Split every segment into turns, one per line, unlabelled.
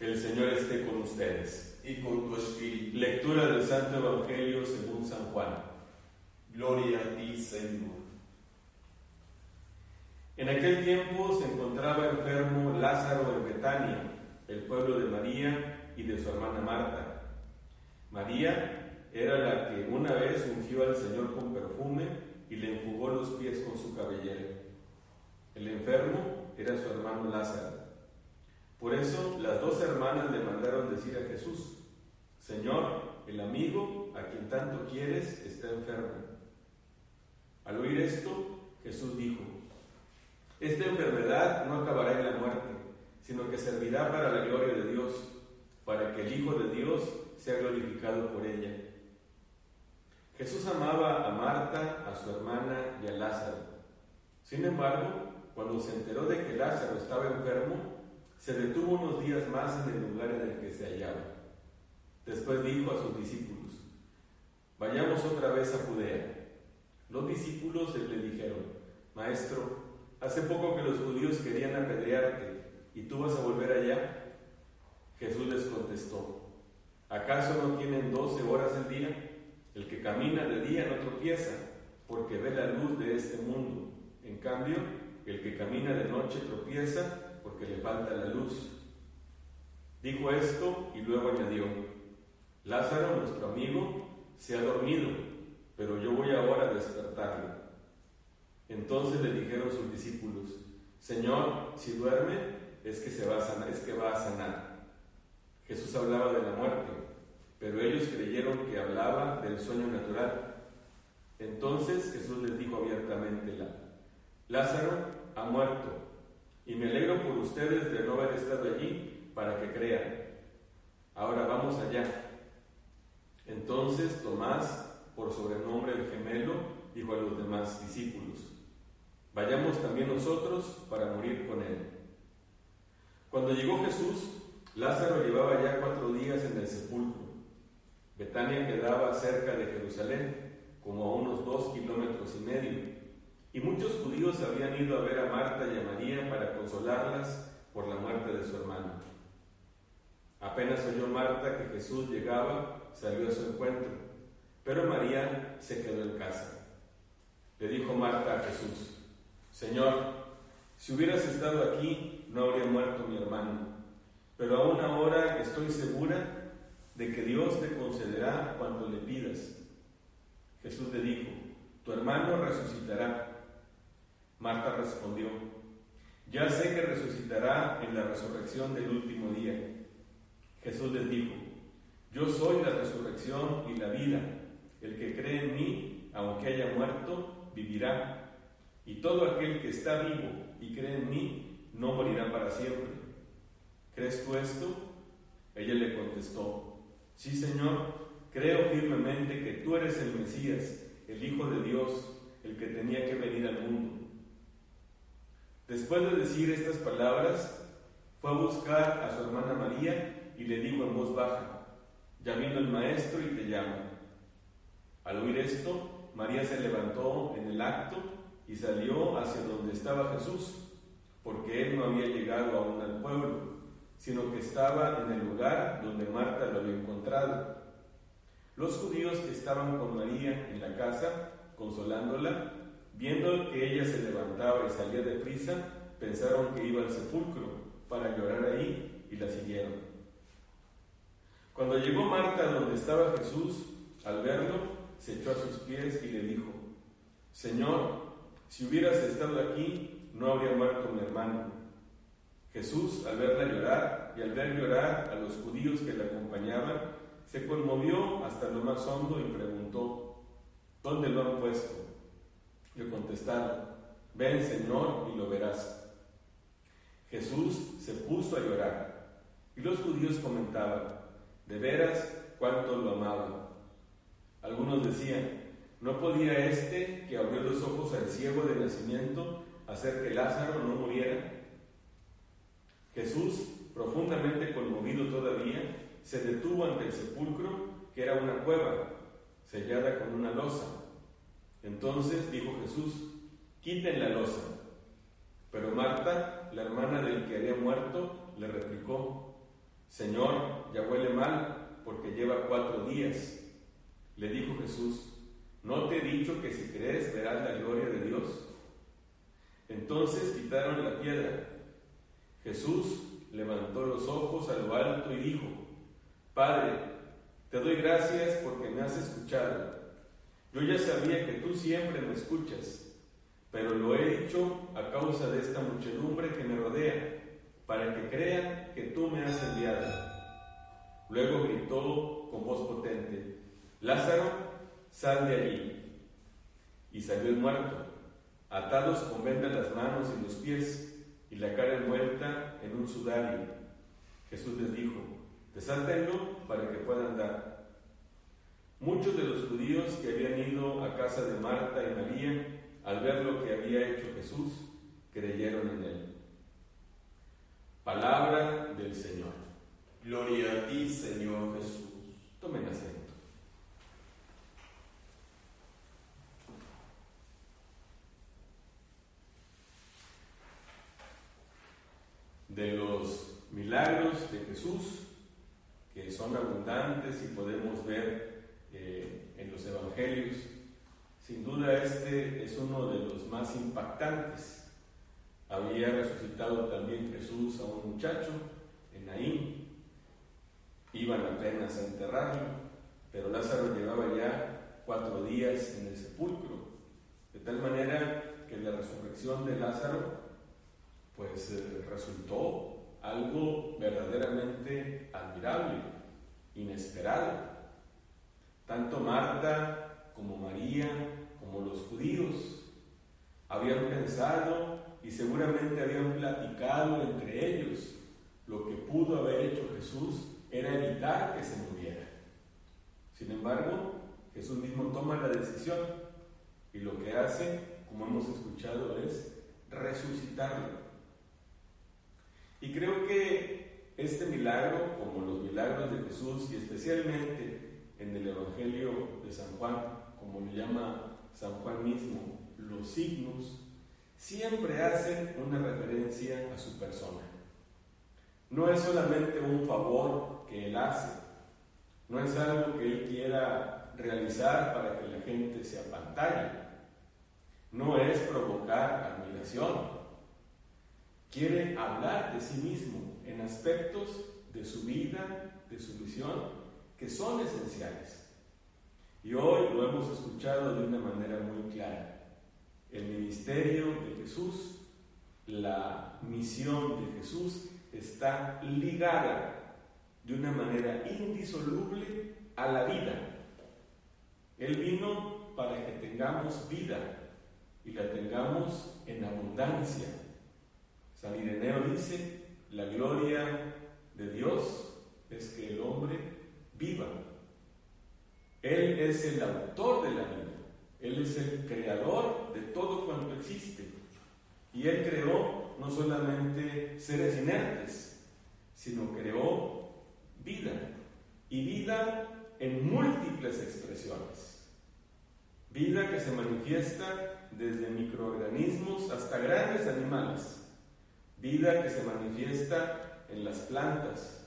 El Señor esté con ustedes.
y con tu espíritu.
Lectura del Santo Evangelio según San Juan.
Gloria a ti, Señor.
En aquel tiempo se encontraba enfermo Lázaro en Betania, el pueblo de María y de su hermana Marta. María era la que una vez ungió al Señor con perfume y le enjugó los pies con su cabellera. El enfermo era su hermano Lázaro. Por eso las dos hermanas le mandaron decir a Jesús, Señor, el amigo a quien tanto quieres está enfermo. Al oír esto, Jesús dijo, esta enfermedad no acabará en la muerte, sino que servirá para la gloria de Dios, para que el Hijo de Dios sea glorificado por ella. Jesús amaba a Marta, a su hermana y a Lázaro. Sin embargo, cuando se enteró de que Lázaro estaba enfermo, se detuvo unos días más en el lugar en el que se hallaba. Después dijo a sus discípulos, vayamos otra vez a Judea. Los discípulos le dijeron, Maestro, hace poco que los judíos querían apedrearte, ¿y tú vas a volver allá? Jesús les contestó, ¿acaso no tienen doce horas al día? El que camina de día no tropieza, porque ve la luz de este mundo. En cambio, el que camina de noche tropieza porque le falta la luz. Dijo esto y luego añadió, Lázaro, nuestro amigo, se ha dormido, pero yo voy ahora a despertarlo. Entonces le dijeron sus discípulos, Señor, si duerme, es que, se va a sanar, es que va a sanar. Jesús hablaba de la muerte, pero ellos creyeron que hablaba del sueño natural. Entonces Jesús les dijo abiertamente, Lázaro ha muerto, y me alegro por ustedes de no haber estado allí para que crean. Ahora vamos allá. Entonces Tomás, por sobrenombre el gemelo, dijo a los demás discípulos, vayamos también nosotros para morir con él. Cuando llegó Jesús, Lázaro llevaba ya cuatro días en el sepulcro. Betania quedaba cerca de Jerusalén, como a unos dos kilómetros y medio, y muchos judíos habían ido a ver a Marta y a María para consolarlas por la muerte de su hermano. Apenas oyó Marta que Jesús llegaba, salió a su encuentro, pero María se quedó en casa. Le dijo Marta a Jesús, Señor, si hubieras estado aquí, no habría muerto mi hermano, pero aún ahora estoy segura de que Dios te concederá cuanto le pidas. Jesús le dijo, tu hermano resucitará. Marta respondió, ya sé que resucitará en la resurrección del último día. Jesús les dijo, yo soy la resurrección y la vida. El que cree en mí, aunque haya muerto, vivirá. Y todo aquel que está vivo y cree en mí, no morirá para siempre. ¿Crees tú esto? Ella le contestó, sí Señor, creo firmemente que tú eres el Mesías, el Hijo de Dios, el que tenía que venir al mundo. Después de decir estas palabras, fue a buscar a su hermana María y le dijo en voz baja, ya vino el maestro y te llama. Al oír esto, María se levantó en el acto y salió hacia donde estaba Jesús, porque él no había llegado aún al pueblo, sino que estaba en el lugar donde Marta lo había encontrado. Los judíos que estaban con María en la casa, consolándola, Viendo que ella se levantaba y salía de prisa, pensaron que iba al sepulcro para llorar ahí y la siguieron. Cuando llegó Marta donde estaba Jesús, al verlo, se echó a sus pies y le dijo, Señor, si hubieras estado aquí, no habría muerto mi hermano. Jesús, al verla llorar y al ver llorar a los judíos que la acompañaban, se conmovió hasta lo más hondo y preguntó, ¿dónde lo han puesto? Le contestaron, ven Señor y lo verás. Jesús se puso a llorar y los judíos comentaban, de veras cuánto lo amaba. Algunos decían, ¿no podía este que abrió los ojos al ciego de nacimiento hacer que Lázaro no muriera? Jesús, profundamente conmovido todavía, se detuvo ante el sepulcro, que era una cueva, sellada con una losa entonces dijo Jesús, quiten la losa. Pero Marta, la hermana del que había muerto, le replicó, Señor, ya huele mal porque lleva cuatro días. Le dijo Jesús, ¿no te he dicho que si crees verás la gloria de Dios? Entonces quitaron la piedra. Jesús levantó los ojos a lo alto y dijo, Padre, te doy gracias porque me has escuchado. Yo ya sabía que tú siempre me escuchas, pero lo he dicho a causa de esta muchedumbre que me rodea, para que crean que tú me has enviado. Luego gritó con voz potente, Lázaro, sal de allí. Y salió el muerto, atados con vendas las manos y los pies, y la cara envuelta en un sudario. Jesús les dijo, desántenlo para que puedan dar. Muchos de los judíos que habían ido a casa de Marta y María, al ver lo que había hecho Jesús, creyeron en él. Palabra del Señor.
Gloria a ti, Señor Jesús.
Tomen asiento. De los milagros de Jesús, que son abundantes y podemos ver eh, en los evangelios, sin duda este es uno de los más impactantes. Había resucitado también Jesús a un muchacho en Naín. Iban apenas a enterrarlo, pero Lázaro llevaba ya cuatro días en el sepulcro. De tal manera que la resurrección de Lázaro pues eh, resultó algo verdaderamente admirable, inesperado. Tanto Marta como María como los judíos habían pensado y seguramente habían platicado entre ellos lo que pudo haber hecho Jesús era evitar que se muriera. Sin embargo, Jesús mismo toma la decisión y lo que hace, como hemos escuchado, es resucitarlo. Y creo que este milagro, como los milagros de Jesús y especialmente en el Evangelio de San Juan, como lo llama San Juan mismo, los signos, siempre hacen una referencia a su persona. No es solamente un favor que Él hace, no es algo que Él quiera realizar para que la gente se apantalle, no es provocar admiración, quiere hablar de sí mismo en aspectos de su vida, de su visión, que son esenciales. Y hoy lo hemos escuchado de una manera muy clara. El ministerio de Jesús, la misión de Jesús está ligada de una manera indisoluble a la vida. Él vino para que tengamos vida y la tengamos en abundancia. San Ireneo dice, la gloria de Dios es que el hombre viva. Él es el autor de la vida. Él es el creador de todo cuanto existe. Y Él creó no solamente seres inertes, sino creó vida. Y vida en múltiples expresiones. Vida que se manifiesta desde microorganismos hasta grandes animales. Vida que se manifiesta en las plantas.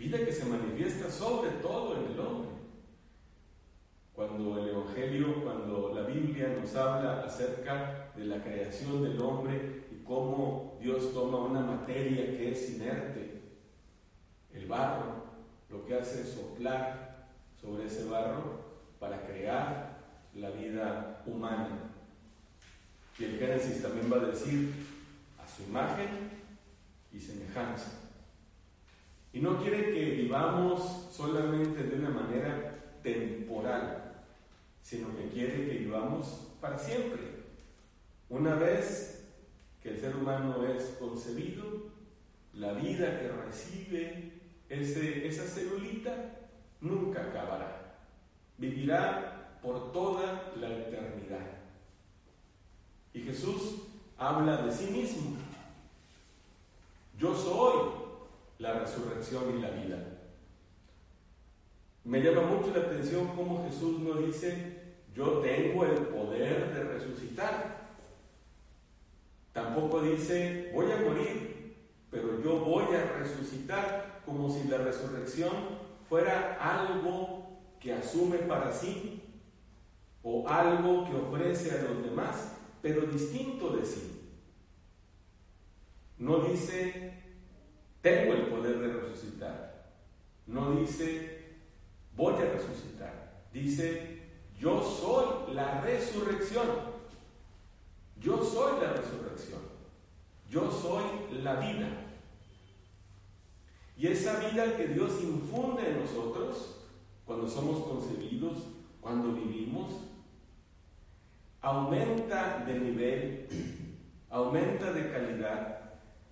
Vida que se manifiesta sobre todo en el hombre. Cuando el Evangelio, cuando la Biblia nos habla acerca de la creación del hombre y cómo Dios toma una materia que es inerte, el barro, lo que hace es soplar sobre ese barro para crear la vida humana. Y el Génesis también va a decir a su imagen y semejanza. Y no quiere que vivamos solamente de una manera temporal, sino que quiere que vivamos para siempre. Una vez que el ser humano es concebido, la vida que recibe esa celulita nunca acabará. Vivirá por toda la eternidad. Y Jesús habla de sí mismo. Yo soy la resurrección y la vida. Me llama mucho la atención cómo Jesús no dice, yo tengo el poder de resucitar. Tampoco dice, voy a morir, pero yo voy a resucitar como si la resurrección fuera algo que asume para sí o algo que ofrece a los demás, pero distinto de sí. No dice, tengo el poder de resucitar. No dice, voy a resucitar. Dice, yo soy la resurrección. Yo soy la resurrección. Yo soy la vida. Y esa vida que Dios infunde en nosotros, cuando somos concebidos, cuando vivimos, aumenta de nivel, aumenta de calidad,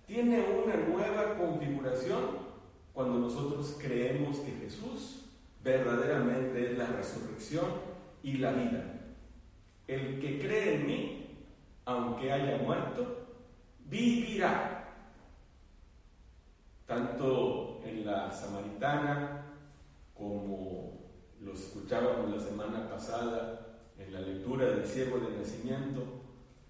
tiene una nueva configuración cuando nosotros creemos que Jesús verdaderamente es la resurrección y la vida. El que cree en mí, aunque haya muerto, vivirá. Tanto en la samaritana como lo escuchábamos la semana pasada en la lectura del ciego de nacimiento,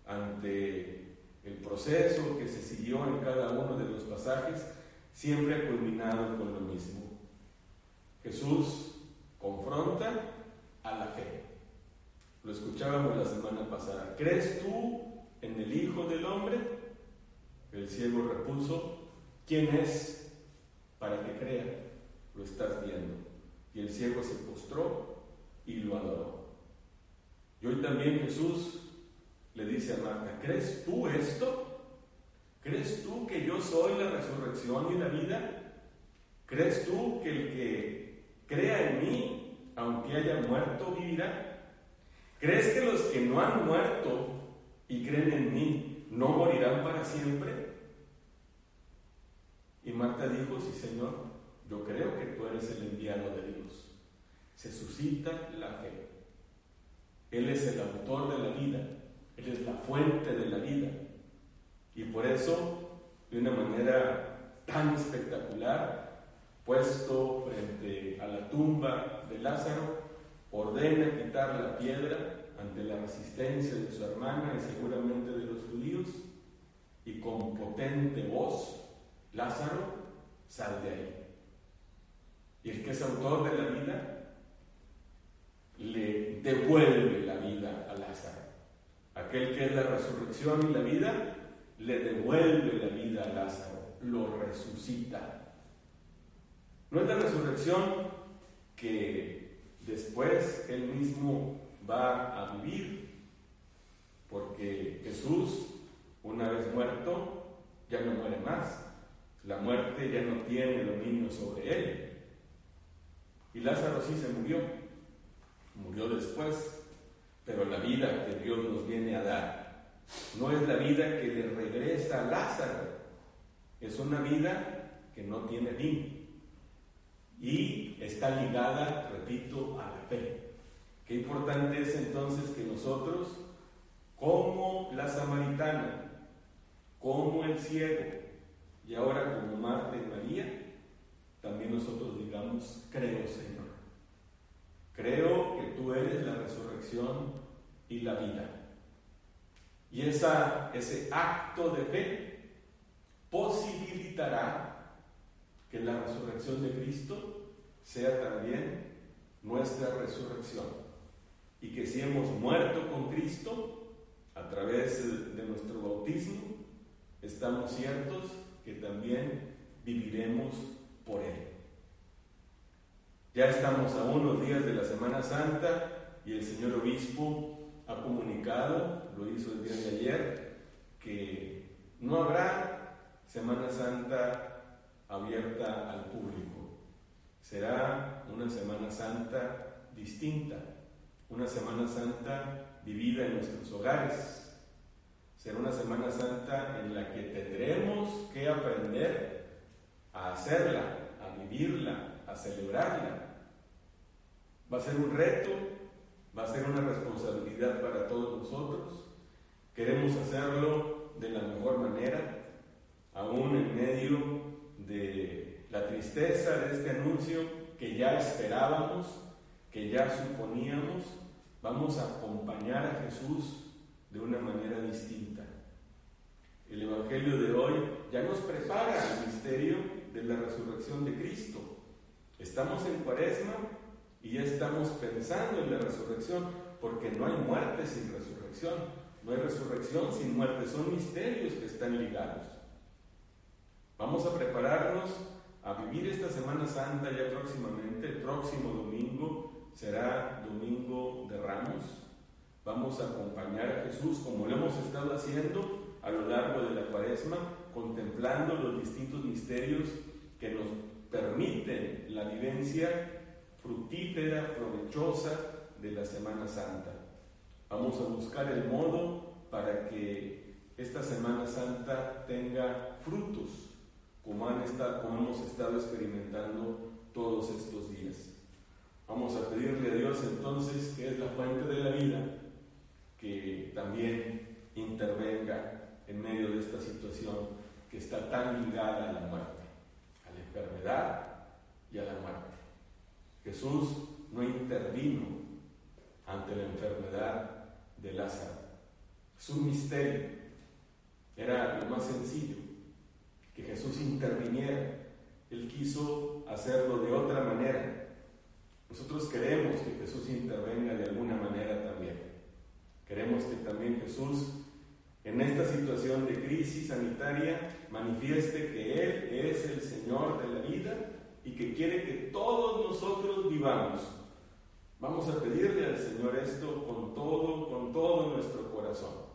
ante el proceso que se siguió en cada uno de los pasajes, siempre ha culminado con lo mismo. Jesús confronta a la fe. Lo escuchábamos la semana pasada. ¿Crees tú en el Hijo del Hombre? El ciego repuso, ¿quién es para que crea? Lo estás viendo. Y el ciego se postró y lo adoró. Y hoy también Jesús le dice a Marta, ¿crees tú esto? ¿Crees tú que yo soy la resurrección y la vida? ¿Crees tú que el que crea en mí, aunque haya muerto, vivirá? ¿Crees que los que no han muerto y creen en mí no morirán para siempre? Y Marta dijo, sí Señor, yo creo que tú eres el enviado de Dios. Se suscita la fe. Él es el autor de la vida, Él es la fuente de la vida. Y por eso, de una manera tan espectacular, puesto frente a la tumba de Lázaro, ordena quitar la piedra ante la resistencia de su hermana y seguramente de los judíos, y con potente voz, Lázaro, sal de ahí. Y el que es autor de la vida, le devuelve la. Aquel que es la resurrección y la vida, le devuelve la vida a Lázaro, lo resucita. No es la resurrección que después él mismo va a vivir, porque Jesús, una vez muerto, ya no muere más. La muerte ya no tiene dominio sobre él. Y Lázaro sí se murió, murió después, pero la vida que Dios nos viene a dar no es la vida que le regresa a Lázaro, es una vida que no tiene fin y está ligada, repito, a la fe. Qué importante es entonces que nosotros, como la samaritana, como el ciego y ahora como Marta y María, también nosotros digamos, creo Señor. Creo que tú eres la resurrección y la vida. Y esa, ese acto de fe posibilitará que la resurrección de Cristo sea también nuestra resurrección. Y que si hemos muerto con Cristo a través de nuestro bautismo, estamos ciertos que también viviremos por Él. Ya estamos a unos días de la Semana Santa y el señor obispo ha comunicado, lo hizo el día de ayer, que no habrá Semana Santa abierta al público. Será una Semana Santa distinta, una Semana Santa vivida en nuestros hogares. Será una Semana Santa en la que tendremos que aprender a hacerla, a vivirla, a celebrarla. Va a ser un reto, va a ser una responsabilidad para todos nosotros. Queremos hacerlo de la mejor manera, aún en medio de la tristeza de este anuncio que ya esperábamos, que ya suponíamos, vamos a acompañar a Jesús de una manera distinta. El Evangelio de hoy ya nos prepara al misterio de la resurrección de Cristo. Estamos en cuaresma y ya estamos pensando en la resurrección, porque no hay muerte sin resurrección, no hay resurrección sin muerte, son misterios que están ligados. Vamos a prepararnos a vivir esta Semana Santa ya próximamente, el próximo domingo será Domingo de Ramos. Vamos a acompañar a Jesús como lo hemos estado haciendo a lo largo de la cuaresma, contemplando los distintos misterios que nos permiten la vivencia fructífera, provechosa de la Semana Santa. Vamos a buscar el modo para que esta Semana Santa tenga frutos, como, han estado, como hemos estado experimentando todos estos días. Vamos a pedirle a Dios entonces, que es la fuente de la vida, que también intervenga en medio de esta situación que está tan ligada a la muerte, enfermedad y a la muerte. Jesús no intervino ante la enfermedad de Lázaro. Es un misterio. Era lo más sencillo, que Jesús interviniera. Él quiso hacerlo de otra manera. Nosotros queremos que Jesús intervenga de alguna manera también. Queremos que también Jesús, en esta situación de crisis sanitaria, manifieste que Él es el Señor de la vida y que quiere que todos nosotros vivamos. Vamos a pedirle al Señor esto con todo, con todo nuestro corazón.